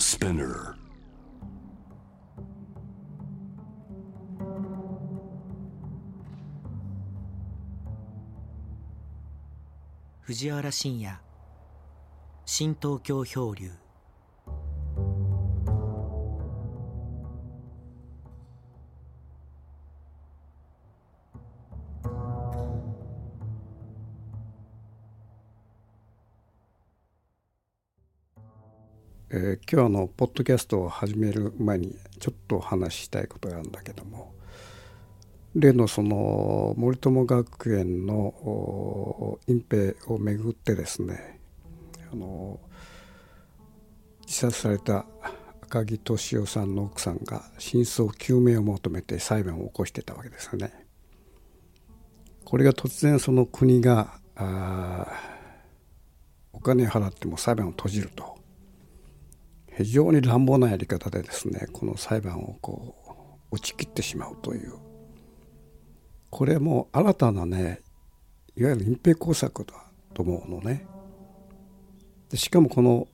Spinner. 藤原信也新東京漂流今日のポッドキャストを始める前にちょっとお話ししたいことがあるんだけども例のその森友学園の隠蔽をめぐってですねあの自殺された赤木俊夫さんの奥さんが真相究明を求めて裁判を起こしてたわけですよね。これが突然その国がお金払っても裁判を閉じると非常に乱暴なやり方でですねこの裁判をこう打ち切ってしまうというこれも新たなねいわゆる隠蔽工作だと思うのね。でしかもこの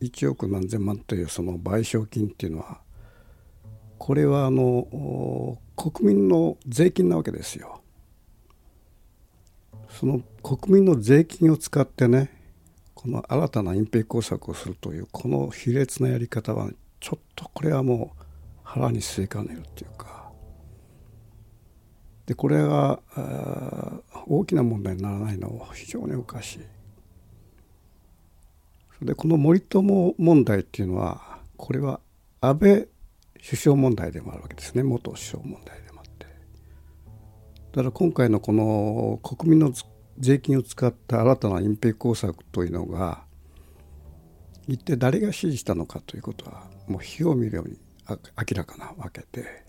1億何千万というその賠償金っていうのはこれはあの国民の税金なわけですよ。その国民の税金を使ってねこの新たな隠蔽工作をするというこの卑劣なやり方はちょっとこれはもう腹に据えかねるっていうか。でこれが大きな問題にならないのは非常におかしい。でこの森友問題っていうのはこれは安倍首相問題でもあるわけですね。元首相問題でもあって。だから今回のこの国民の税金を使った新たな隠蔽工作というのが一体誰が指示したのかということはもう火を見るように明らかなわけで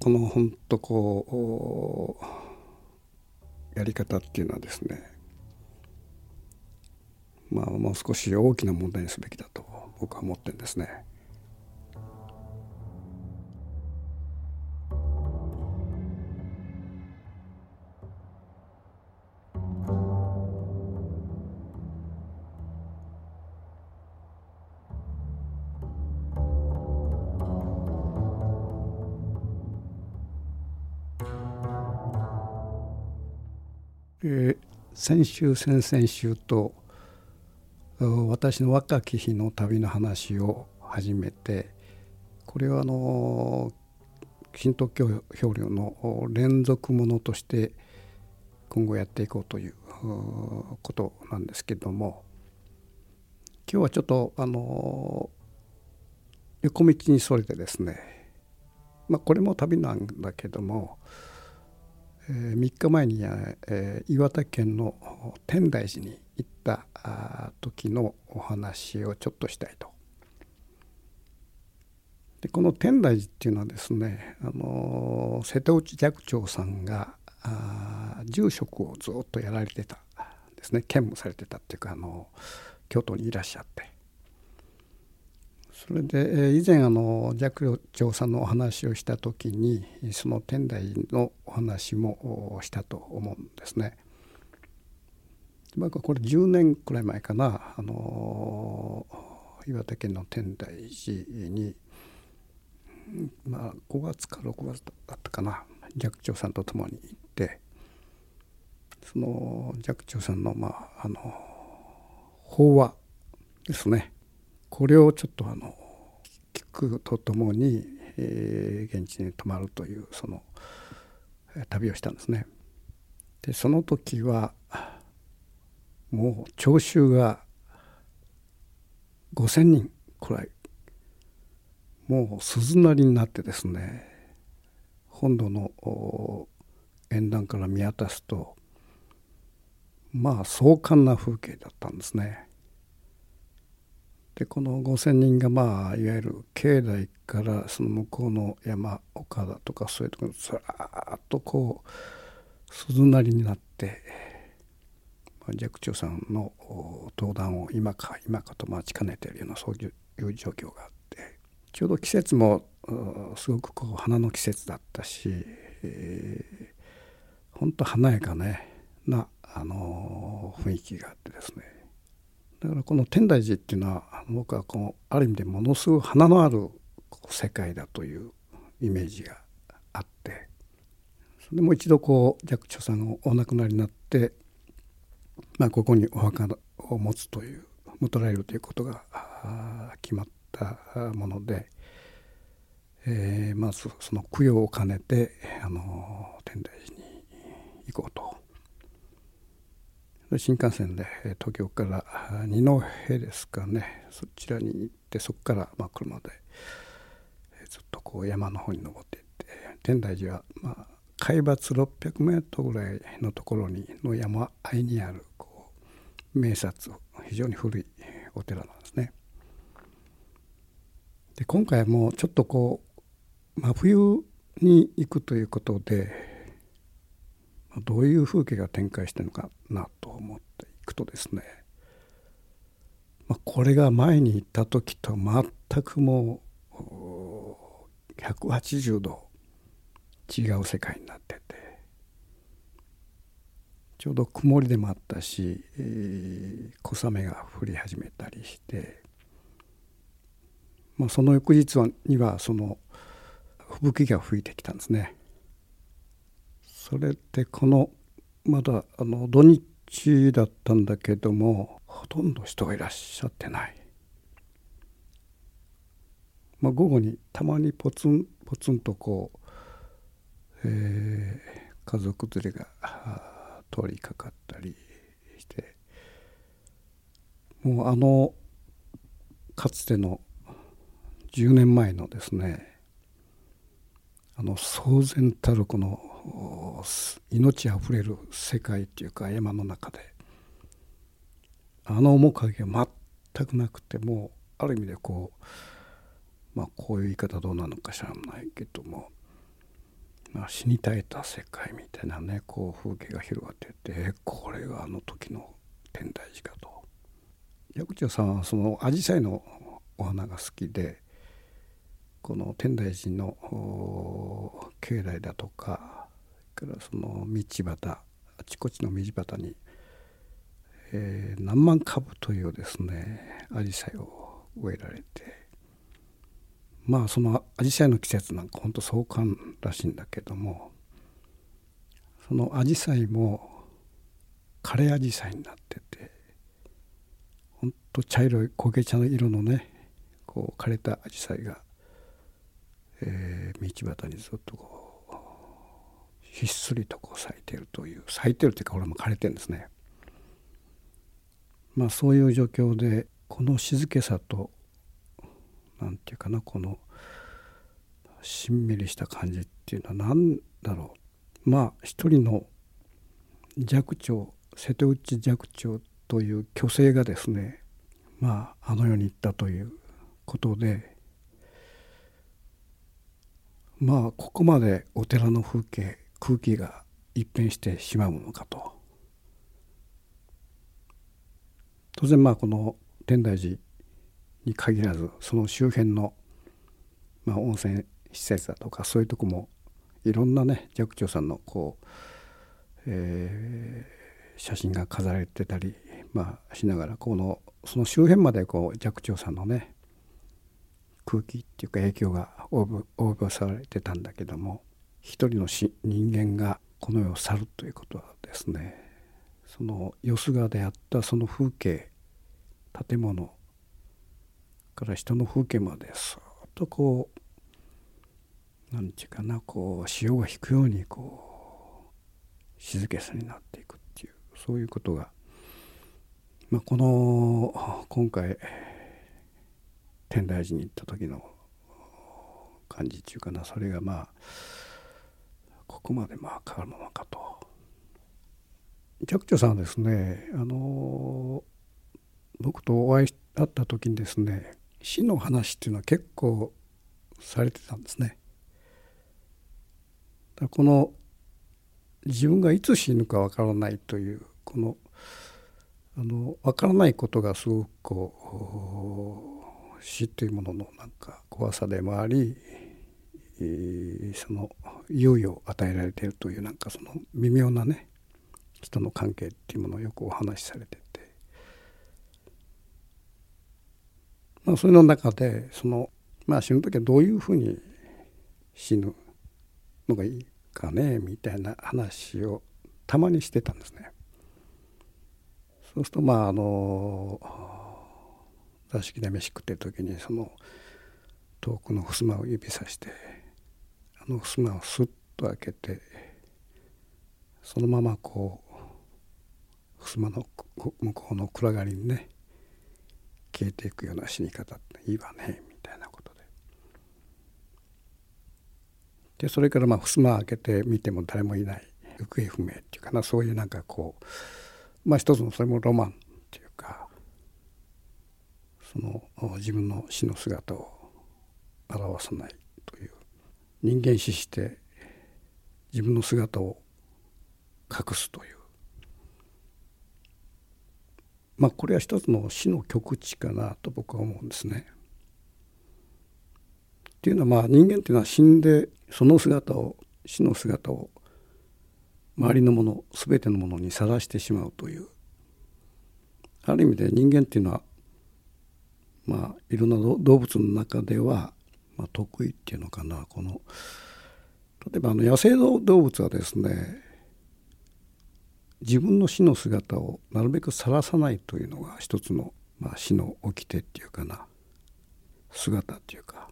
この本当こうやり方っていうのはですねまあもう少し大きな問題にすべきだと僕は思ってるんですね。先週先々週と私の若き日の旅の話を始めてこれはあの新東京漂流の連続ものとして今後やっていこうということなんですけども今日はちょっとあの横道にそれてですねまあこれも旅なんだけどもえ3日前に、え岩手県の天台寺に行った時のお話をちょっとしたいと。でこの天台寺っていうのはですね、あの瀬戸内寂聴さんがあ住職をずっとやられてたですね兼務されてたっていうか、あの京都にいらっしゃって。それでえ以前あの寂聴さんのお話をした時にその天台のお話もしたと思うんですね。まあこれ10年くらい前かな。あの岩手県の天台寺にまあ5月か6月だったかな。寂聴さんと共に行ってその寂聴さんのまああの法話ですね。これをちょっとあの聞くとともに、えー現地に泊まるというそのえー旅をしたんですね。でその時はもう聴衆が5,000人くらいもう鈴なりになってですね本土のお沿岸から見渡すとまあ壮観な風景だったんですね。でこの5,000人がまあいわゆる境内からその向こうの山岡だとかそういうところにずらっとこう鈴なりになって、まあ、寂聴さんの登壇を今か今かと待ちかねているようなそういう状況があってちょうど季節もすごくこう花の季節だったし、えー、本当華やかねな、あの雰囲気があってですね。だからこの天台寺っていうのは僕はこのある意味でものすごい花のある世界だというイメージがあってそれでもう一度こう寂聴さんがお亡くなりになって、まあ、ここにお墓を持つという持たれるということが決まったもので、えー、まずその供養を兼ねてあの天台寺に行こうと。新幹線で東京から二戸ですかねそちらに行ってそこからまあ車でずっとこう山の方に登っていって天台寺はまあ海抜600メートルぐらいのところにの山あいにあるこう名刹非常に古いお寺なんですね。で今回もちょっとこう真冬に行くということでどういう風景が展開してるのかなと思っていくとですね、まあ、これが前に行った時と全くもう180度違う世界になっててちょうど曇りでもあったし、えー、小雨が降り始めたりして、まあ、その翌日はにはその吹雪が吹いてきたんですね。それでこのまだあの土日だったんだけどもほとんど人がいらっしゃってない、まあ、午後にたまにポツンポツンとこう、えー、家族連れが通りかかったりしてもうあのかつての10年前のですねあの騒然たるこの命あふれる世界っていうか山の中であの面影が全くなくてもある意味でこうまあこういう言い方どうなのか知らないけども、まあ、死に絶えた世界みたいなねこう風景が広がっててこれがあの時の天台寺かと。薬長さんはその紫陽花のお花が好きでこの天台寺の境内だとかからその道端あちこちの道端に、えー、何万株というですねアジサイを植えられてまあそのアジサイの季節なんかほんと壮観らしいんだけどもそのアジサイも枯れアジサイになっててほんと茶色い焦げ茶の色のねこう枯れたアジサイが、えー、道端にずっとこうひっそりとこう咲いてるという咲いてるというかこれも枯れてるんですね。まあそういう状況でこの静けさと何て言うかなこのしんみりした感じっていうのは何だろうまあ一人の寂聴瀬戸内寂聴という虚勢がですねまああの世に行ったということでまあここまでお寺の風景空気が一変してしまうのかと。当然まあこの天台寺に限らずその周辺の、まあ、温泉施設だとかそういうとこもいろんなね寂聴さんのこう、えー、写真が飾られてたり、まあ、しながらこのその周辺までこう寂聴さんのね空気っていうか影響が及ぼされてたんだけども一人の人間がこの世を去るということはですねそのよすがであったその風景建物から人の風景までそっとこう何て言うかなこう潮が引くようにこう静けさになっていくっていうそういうことが、まあ、この今回天台寺に行った時の感じっていうかなそれがまあここまでまあ変わるものかと。寂聴さんはですねあの僕とお会い会った時にですね死の話っていうのは結構されてたんですね。この自分がいつ死ぬかわからないというこのあの分からないことがすごくこう死というもののなんか怖さでもありその猶予を与えられているというなんかその微妙なね人の関係っていうものをよくお話しされててまあ、それの中でその、まあ、死ぬ時はどういうふうに死ぬのがいいかねみたいな話をたまにしてたんですね。そうするとまああの座敷で飯食ってる時にその遠くの襖を指さしての襖をスッと開けてそのままこう襖の向こうの暗がりにね消えていくような死に方っていいわねみたいなことで。でそれからまあ襖開けて見ても誰もいない。行方不明っていうかな。そういうなんかこうまあ一つのそれもロマンっていうかその自分の死の姿を表さないという人間死して自分の姿を隠すというまあこれは一つの死の極地かなと僕は思うんですね。っていうのはまあ人間っていうのは死んでその姿を死の姿を周りのもの全てのものにさらしてしまうというある意味で人間っていうのはまあいろんな動物の中では、まあ、得意っていうのかなこの例えばあの野生の動物はですね自分の死の姿をなるべく晒さないというのが一つの、まあ、死の掟っていうかな姿っていうか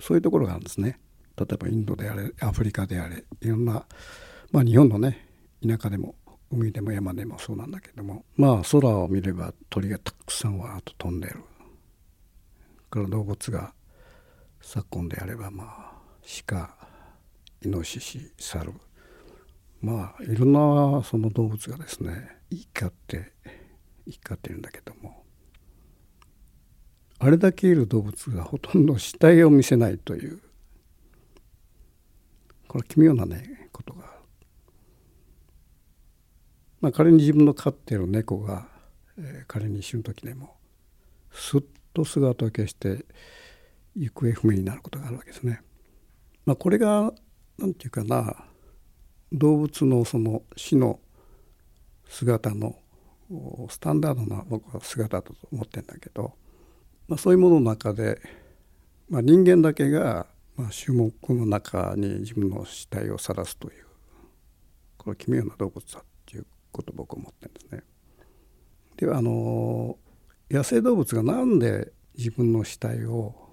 そういうところがあるんですね。例えばインドであれアフリカであれいろんな、まあ、日本のね田舎でも海でも山でもそうなんだけどもまあ空を見れば鳥がたくさんわーっと飛んでるから動物が昨今であればまあ鹿イノシシ猿まあいろんなその動物がですね生き交って生き交ってるんだけどもあれだけいる動物がほとんど死体を見せないというこれ奇妙なねことがまあ仮に自分の飼っている猫が、えー、仮に死ぬ時でもすっと姿を消して行方不明になることがあるわけですね。まあ、これが何て言うかな動物のその死の姿のスタンダードな僕は姿だと思ってんだけど、まあ、そういうものの中で、まあ、人間だけが、まあ、種目の中に自分の死体を晒すというこれ奇妙な動物だっていうことを僕は思ってるんですね。ではあの野生動物が何で自分の死体を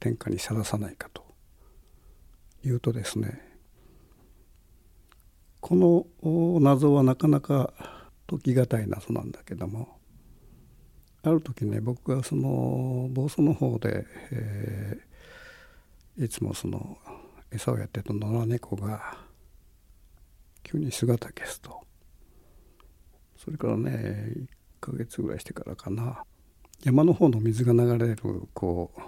天下にさらさないかというとですねこの謎はなかなか解き難い謎なんだけどもある時ね僕がその房総の方で、えー、いつもその餌をやってた野良猫が急に姿消すと。それからね1ヶ月ぐらいしてからかな。山の方の水が流れるこう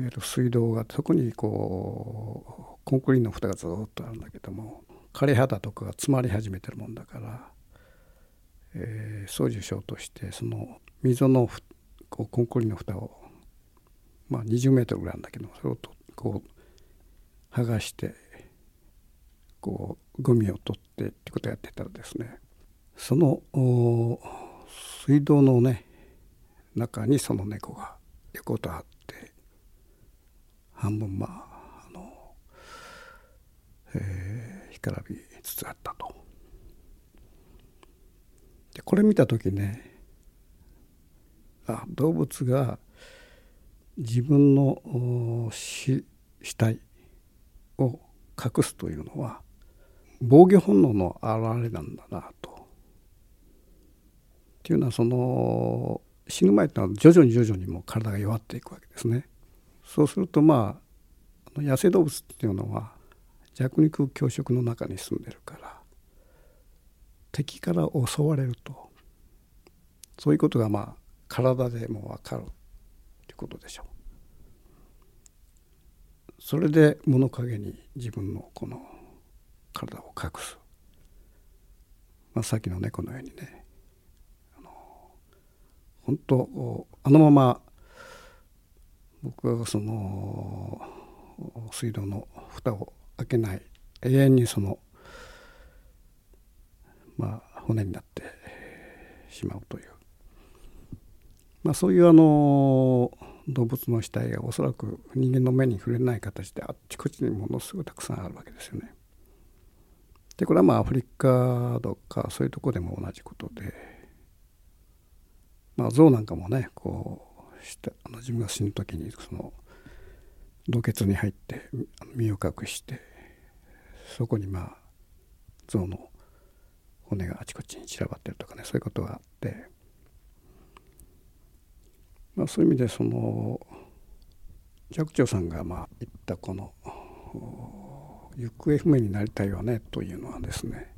いわゆる水道がそこにこうコンクリの蓋がずっとあるんだけども枯れ肌とかが詰まり始めてるもんだから、えー、掃除しようとしてその溝のこうコンクリの蓋をまあ20メートルぐらいあるんだけどそれをとこう剥がしてこうゴミを取ってってことをやってたらですねその水道のね中にその猫が横たわって半分まああの、えー、干からびつつあったと。でこれ見た時ねあ動物が自分の死死体を隠すというのは防御本能の表れなんだなと。っていうのはその死ぬ前ってのは徐々に徐々にもう体が弱っていくわけですね。そうするとまあ野生動物っていうのは弱肉強食の中に住んでるから敵から襲われるとそういうことがまあ体でも分かるということでしょう。それで物陰に自分のこの体を隠す、まあ、さっきの猫のようにね本当あのまま僕はその水道の蓋を開けない永遠にそのまあ骨になってしまうというまあ、そういうあの動物の死体がおそらく人間の目に触れない形であっちこっちにものすごいたくさんあるわけですよね。でこれはまあアフリカとかそういうとこでも同じことでまあ象なんかもねこうしてあの自分が死ぬ時にその洞穴に入って身を隠してそこにまあ象の骨があちこちに散らばってるとかねそういうことがあって、まあ、そういう意味でその寂聴さんがまあ言ったこの行方不明になりたいわねというのはですね、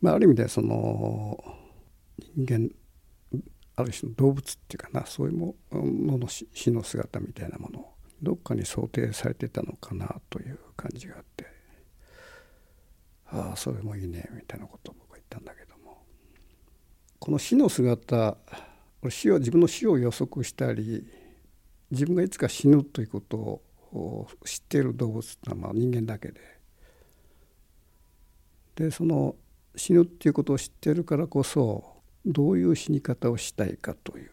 まあ、ある意味でその人間ある種の動物っていうかなそういうものの死の姿みたいなものをどっかに想定されてたのかなという感じがあってああそれもいいねみたいなことを僕は言ったんだけども。この死の姿死を自分の死を予測したり自分がいつか死ぬということを知っている動物ってのはまあ人間だけで。でその死ぬっていうことを知ってるからこそどういう死に方をしたいかという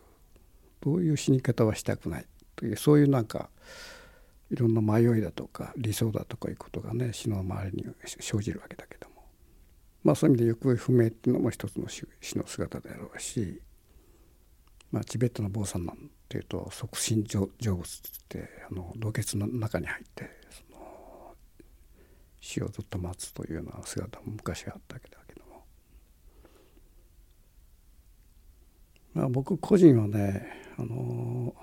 どういう死に方はしたくないというそういうなんかいろんな迷いだとか理想だとかいうことがね死の周りに生じるわけだけども。まあそういう意味で行方不明っていうのも一つの死の姿であろうしまあ、チベットの坊さんなんていうと即身成仏ってあの洞穴の中に入ってその死をずっと待つというような姿も昔はあったけども、まあ、僕個人はねあの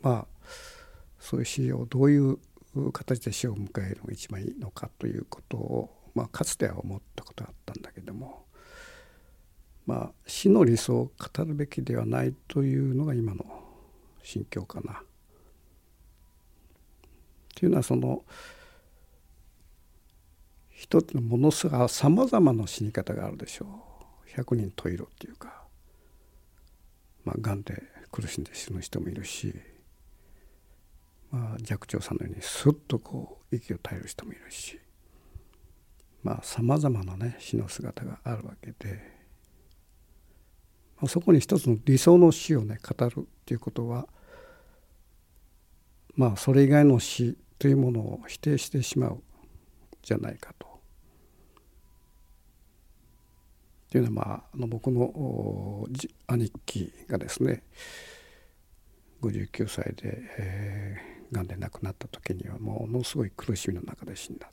まあそういう死をどういう形で死を迎えるのが一番いいのかということを、まあ、かつては思ったことがあったんだけどもまあ死の理想を語るべきではないというのが今の心境かな。というのはその一つのものすごいさまざまな死に方があるでしょう百人十色っていうかまあがんで苦しんで死ぬ人もいるし、まあ、寂聴さんのようにスッとこう息を絶える人もいるしまあさまざまなね死の姿があるわけで。まあそこに一つの理想の死をね語るっていうことはまあそれ以外の死というものを否定してしまうじゃないかと。というのは、まあ、あの僕の兄貴がですね59歳で、えー、がんで亡くなった時にはものすごい苦しみの中で死んだ。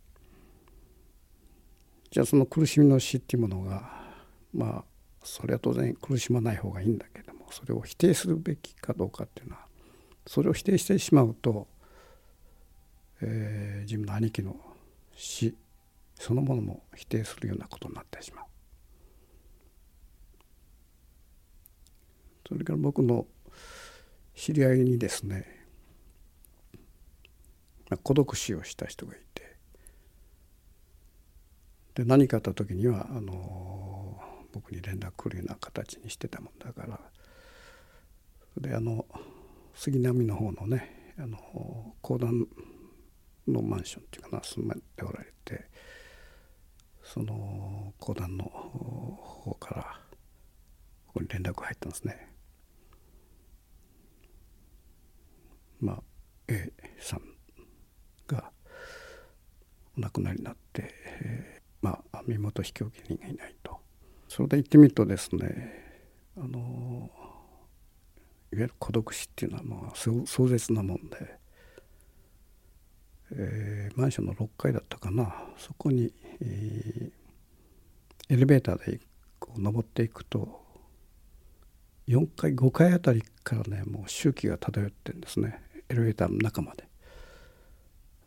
じゃあその苦しみの死っていうものがまあそれは当然苦しまない方がいいんだけどもそれを否定するべきかどうかっていうのはそれを否定してしまうと、えー、自分の兄貴の死そのものも否定するようなことになってしまう。それから僕の知り合いにですね、孤独死をした人がいてで何かあった時にはあの僕に連絡来るような形にしてたもんだからであの杉並の方のねあの公団のマンションっていうかな住まっておられてその公団の方からここに連絡入ったんですね。まあ A さんがお亡くなりになって、えー、まあ身元引き受け人がいないと。それで行ってみるとですねあのいわゆる孤独死っていうのはまあ壮絶なもんで、えー、マンションの6階だったかなそこに、えー、エレベーターでこう登っていくと4階5階あたりからねもう周期が漂ってるんですねエレベーターの中まで。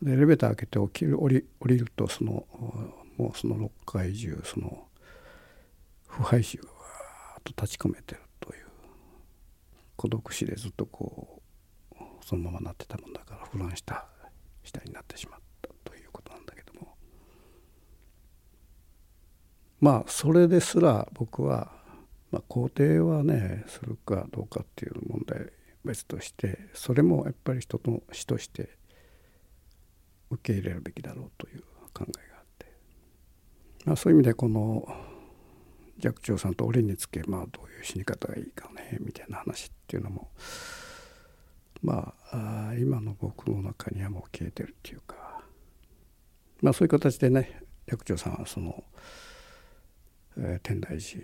でエレベーター開けて起きる降り降りるとそのもうその6階中その腐敗臭がわーっと立ち込めてるという孤独死でずっとこうそのままなってたもんだから腐乱した死体になってしまったということなんだけどもまあそれですら僕は、まあ、肯定はねするかどうかっていう問題別としてそれもやっぱり人の死として受け入れるべきだろうという考えがあって、まあ、そういう意味でこの寂聴さんと俺につけまあどういう死に方がいいかねみたいな話っていうのもまあ今の僕の中にはもう消えてるっていうか。まあそういう形でね寂聴さんはその、えー、天台寺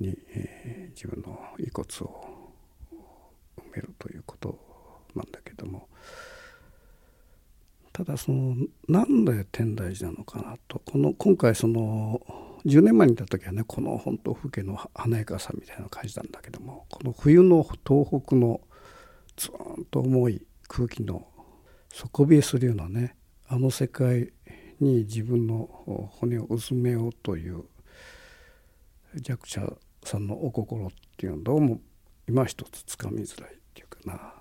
に、えー、自分の遺骨をめるということなんだけどもただそのなんで天台寺なのかなとこの今回その10年前にいた時はねこの本当風景の華やかさみたいな感じたんだけどもこの冬の東北のツーンと重い空気の底冷えするようなねあの世界に自分の骨をうずめようという弱者さんのお心っていうのはどうも今一つつかみづらいっていうかな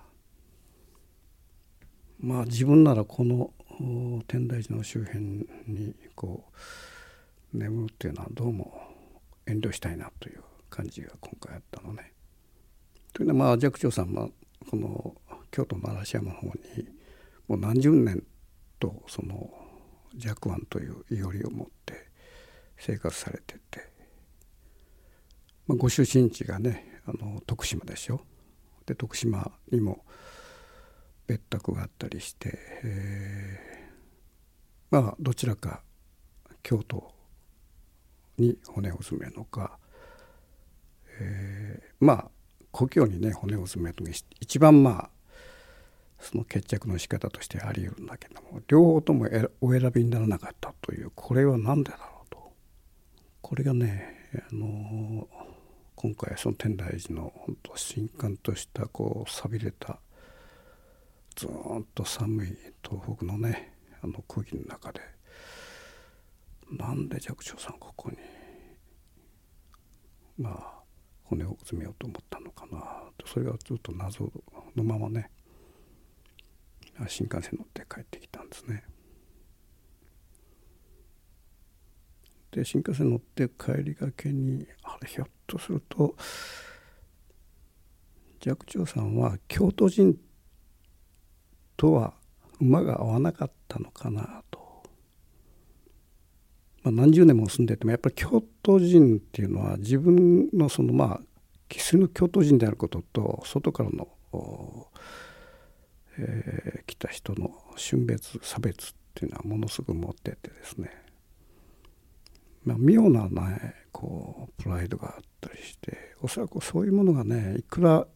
まあ自分ならこの天台寺の周辺にこう眠るっていうのはどうも遠慮したいなという感じが今回あったのね。というのはまあ寂聴さんはこの京都の嵐山の方にもう何十年とその寂庵といういおりを持って生活されてて、まあ、ご出身地がねあの徳島でしょ？で徳島にも別宅があったりして、えー、まあどちらか京都に骨を詰めるのか、えー、まあ故郷にね骨を詰めるのが一番まあその決着の仕方としてあり得るんだけども両方ともお選びにならなかったというこれは何でだろうと。これがねあの今回その天台寺の本当新刊としたこう寂れたずっと寒い東北のねあの空気の中でなんで寂聴さんここにまあ骨を詰めようと思ったのかなとそれがずっと謎のままね新幹線乗って帰ってきたんですね。で新幹線乗って帰りがけにあれひょっとすると寂聴さんは京都人とは馬が合わなかったのかなと。まあ、何十年も住んでてもやっぱり京都人っていうのは自分のそのまあ生粋の京都人であることと外からの、えー、来た人の春別差別っていうのはものすごく持っててですね、まあ、妙なねこうプライドがあったりしておそらくそういうものがねいくら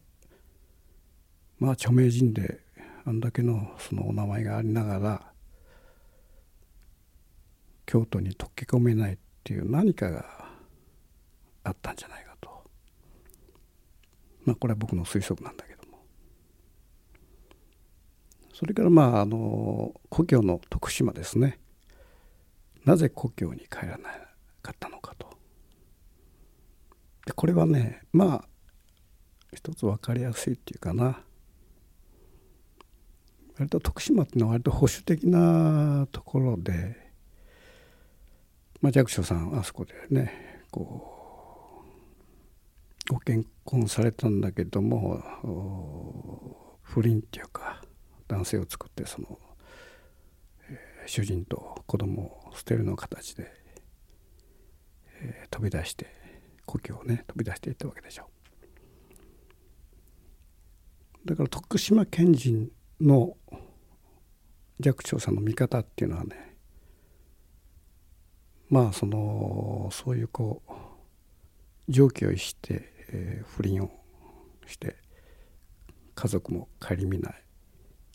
まあ著名人であんだけのそのお名前がありながら京都に溶け込めないっていう何かがあったんじゃないかと。まあこれは僕の推測なんだけども。それからまああの故郷の徳島ですね。なぜ故郷に帰らないかったのかと。でこれはねまあ一つ分かりやすいっていうかな。割と徳島っていうのは割と保守的なところでまあ、寂聴さんあそこでねこうご結婚されたんだけども不倫っていうか男性を作ってその、えー、主人と子供を捨てるの形で、飛び出して故郷をね飛び出していったわけでしょだから徳島県人の寂聴さんの見方っていうのはねまあそのそういうこう常軌を逸して、えー、不倫をして家族も顧みない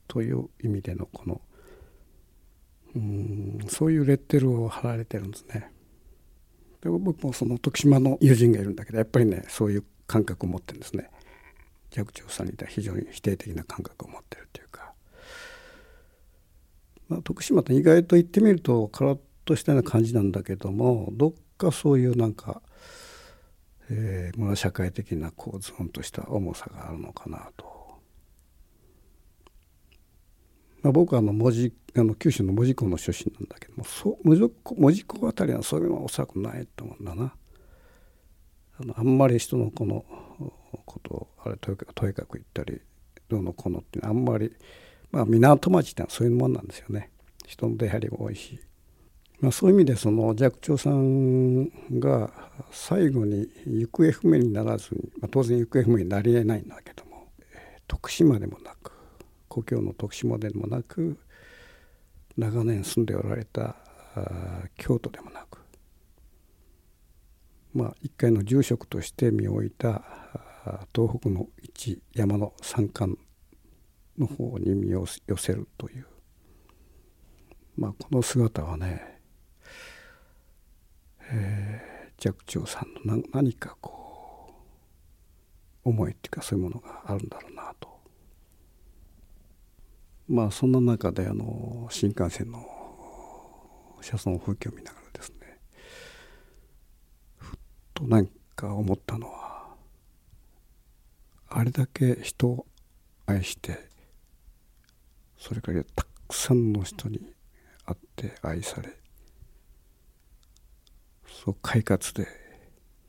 という意味でのこのうんそういうレッテルを貼られてるんですね。で僕もその徳島の友人がいるんだけどやっぱりねそういう感覚を持ってるんですね。寂聴さんにいた非常に否定的な感覚を持ってるというか、まあ、徳島って意外と言ってみると空としたような感じなんだけどもどっかそういうなんか、えー、村社会的なこうズンとした重さがあるのかなと。まあ、僕はあの文字あの九州の門司港の出身なんだけどもそう門司港あたりはそういうのはおそらくないと思うんだな。あのあんまり人のこのことをあれとにかく言ったりどうのこうのっていうのはあんまりまあ港町ってのはそういうもんなんですよね。人の出入りが多いしまあ、そういう意味でその寂聴さんが最後に行方不明にならずに、まあ、当然行方不明になりえないんだけども徳島でもなく故郷の徳島でもなく長年住んでおられた京都でもなくまあ一回の住職として身を置いた東北の一山の山間の方に身を寄せるという、まあ、この姿はね、えー、寂聴さんの何かこう思いっていうかそういうものがあるんだろうなとまあそんな中であの新幹線の車窓風景を見ながらですねふっと何か思ったのはあれだけ人を愛してそれからたくさんの人に会って愛されそう快活で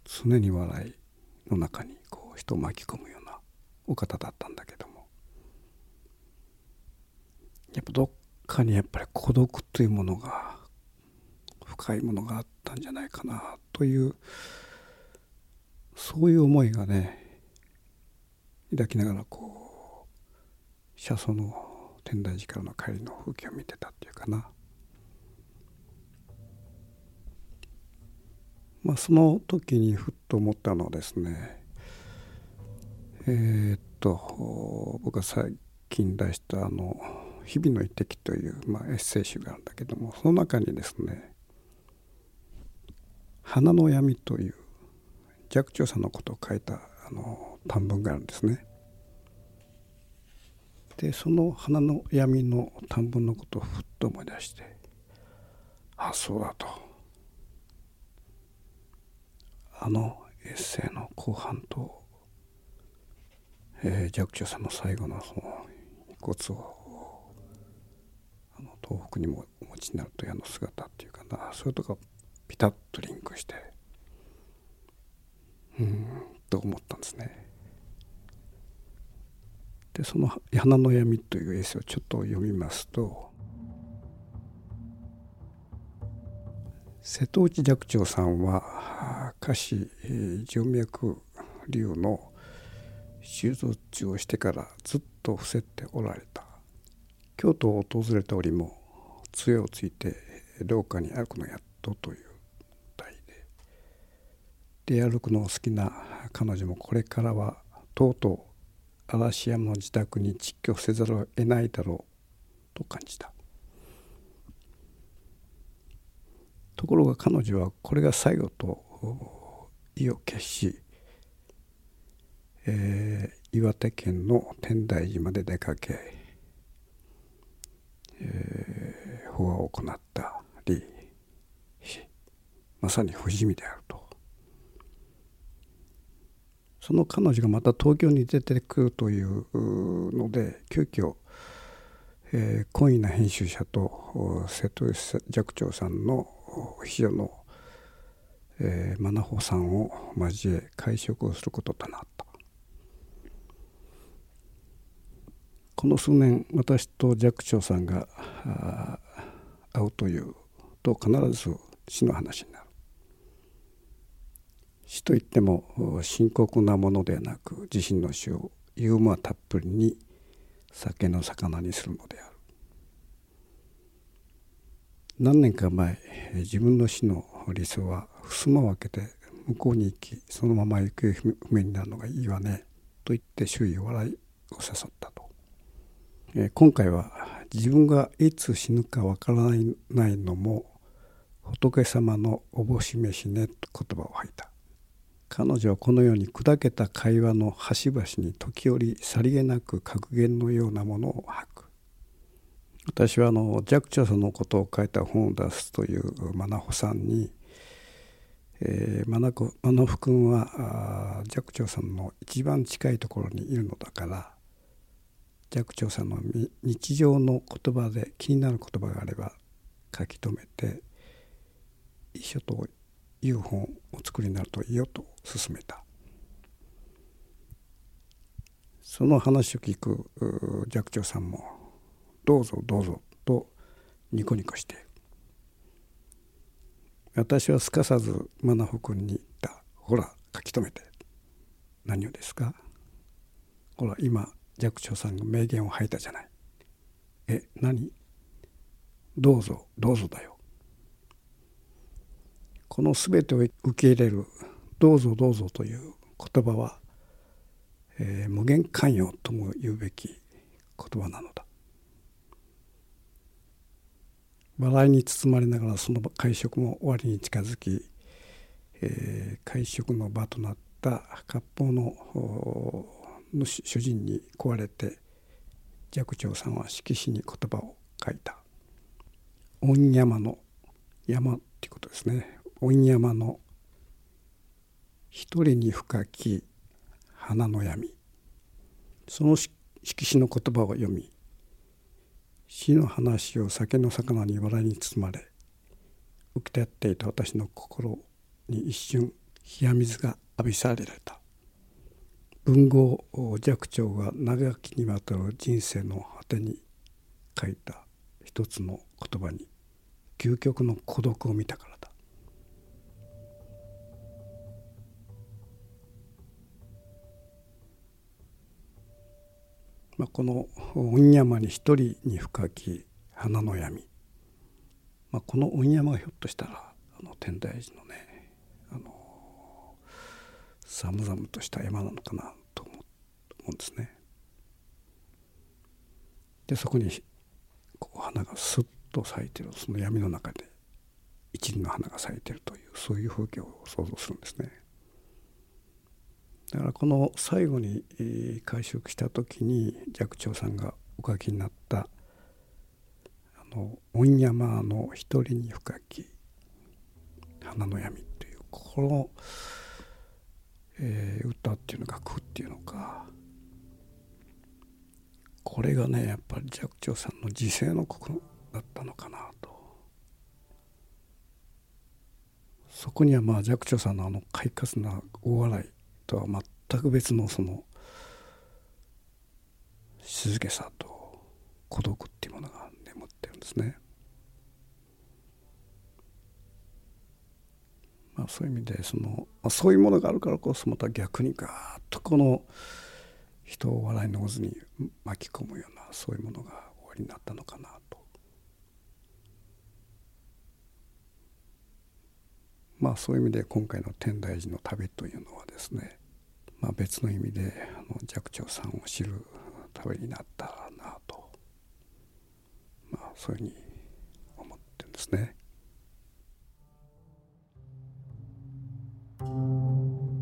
常に笑いの中にこう人を巻き込むようなお方だったんだけどやっぱどっかにやっぱり孤独というものが深いものがあったんじゃないかなというそういう思いがね抱きながらこう車窓の天台寺からの帰りの風景を見てたっていうかな。まあその時にふっと思ったのはですねえー、っと僕が最近出したあの「日々の一滴」という、まあ、エッセイ集があるんだけどもその中にですね「花の闇」という寂聴さんのことを書いたあの短文があるんですね。でその花の闇の短文のことをふっと思い出してあそうだとあのエッセイの後半と、えー、寂聴さんの最後のその遺骨を東北にもお持ちになるというあの姿っていうかな。それとかピタッとリンクして。うんと思ったんですね。でその「花の闇」というエッセイをちょっと読みますと。瀬戸内寂聴さんは下肢静脈瘤の手術をしてからずっと伏せておられた。京都を訪れた折も杖をついて廊下に歩くのやっとという題で。出歩くの好きな彼女もこれからはとうとう嵐山の自宅に窒居せざるを得ないだろうと感じた。ところが彼女はこれが最後と意を決し、えー、岩手県の天台寺まで出かけ法話を行ったりまさに不死身であると。その彼女がまた東京に出てくるというので急遽、えー、懇意な編集者と瀬戸内寂聴さんの秘書の、えー、マナホさんを交え会食をすることとなった。この数年私と寂聴さんが会うというと必ず死の話になる。死といっても深刻なものではなく自身の死をユーモアたっぷりに酒の魚にするのである。何年か前自分の死の理想は襖を開けて向こうに行きそのまま行方不明になるのがいいわねと言って周囲を笑いを誘ったと。え今回は自分がいつ死ぬかわからないのも仏様のおぼし飯ねと言葉を吐いた。彼女はこのように砕けた会話の端々に時折さりげなく格言のようなものを吐く。私はあの寂聴さんのことを書いた本を出すというマナホさんに、えー、マナマナフ君は寂聴さんの一番近いところにいるのだから寂聴さんの日常の言葉で気になる言葉があれば書き留めて一緒という本をお作りになるといいよと勧めた。その話を聞く寂聴さんも「どうぞどうぞ」とニコニコして。私はすかさずマナホ君に言った「ほら書き留めて」何をですか？ほら今寂聴さんが名言を吐いたじゃない。え何？どうぞどうぞだよ。この全てを受け入れる「どうぞどうぞ」という言葉は、えー、無限寛容とも言うべき言葉なのだ。笑いに包まれながらその会食も終わりに近づき、えー、会食の場となった割烹のの主人に壊れて寂聴さんは色紙に言葉を書いた「御山の山」っていうことですね「御山の一人に深き花の闇」その色紙の言葉を読み死の話を酒の魚に笑いに包まれ浮き立っていた私の心に一瞬冷や水が浴びされられた。文豪寂聴が長きにわたる人生の果てに書いた一つの言葉に究極の孤独を見たからだ。まあ、この「御山に一人に深き花の闇」まあ、この御山がひょっとしたらあの天台寺のね寒々とした山なのかなと思うんですね。でそこにこう花がスッと咲いてるその闇の中で一輪の花が咲いてるというそういう風景を想像するんですね。だからこの最後に会食した時に寂聴さんがお書きになった「あの御山の一人に深き花の闇」というこの、えー、歌っていうのか句っていうのかこれがねやっぱり寂聴さんの自世の句だったのかなと。そこにはまあ寂聴さんのあの快活な大笑いとは全く別のその静けさと孤独っていうものが眠ってるんですね。まあ、そういう意味でその、まあ、そういうものがあるからこそまた逆にガーッとこの人を笑いの渦に巻き込むようなそういうものが終わりになったのかなと。まあそういう意味で今回の天台寺の旅というのはですねまあ、別の意味であの寂聴さんを知る旅になったなと、まあ、そういうふうに思ってるんですね。Thank you.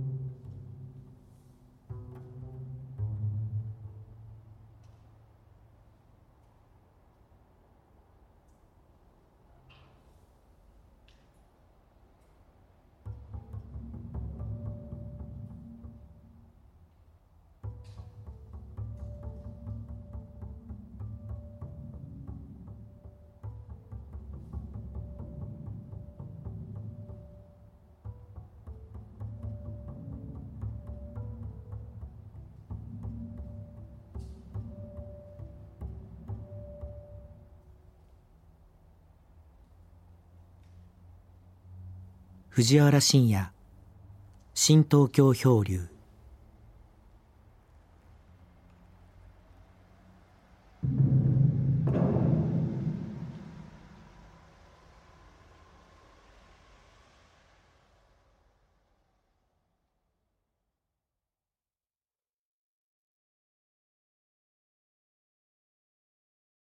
藤原信也。新東京漂流。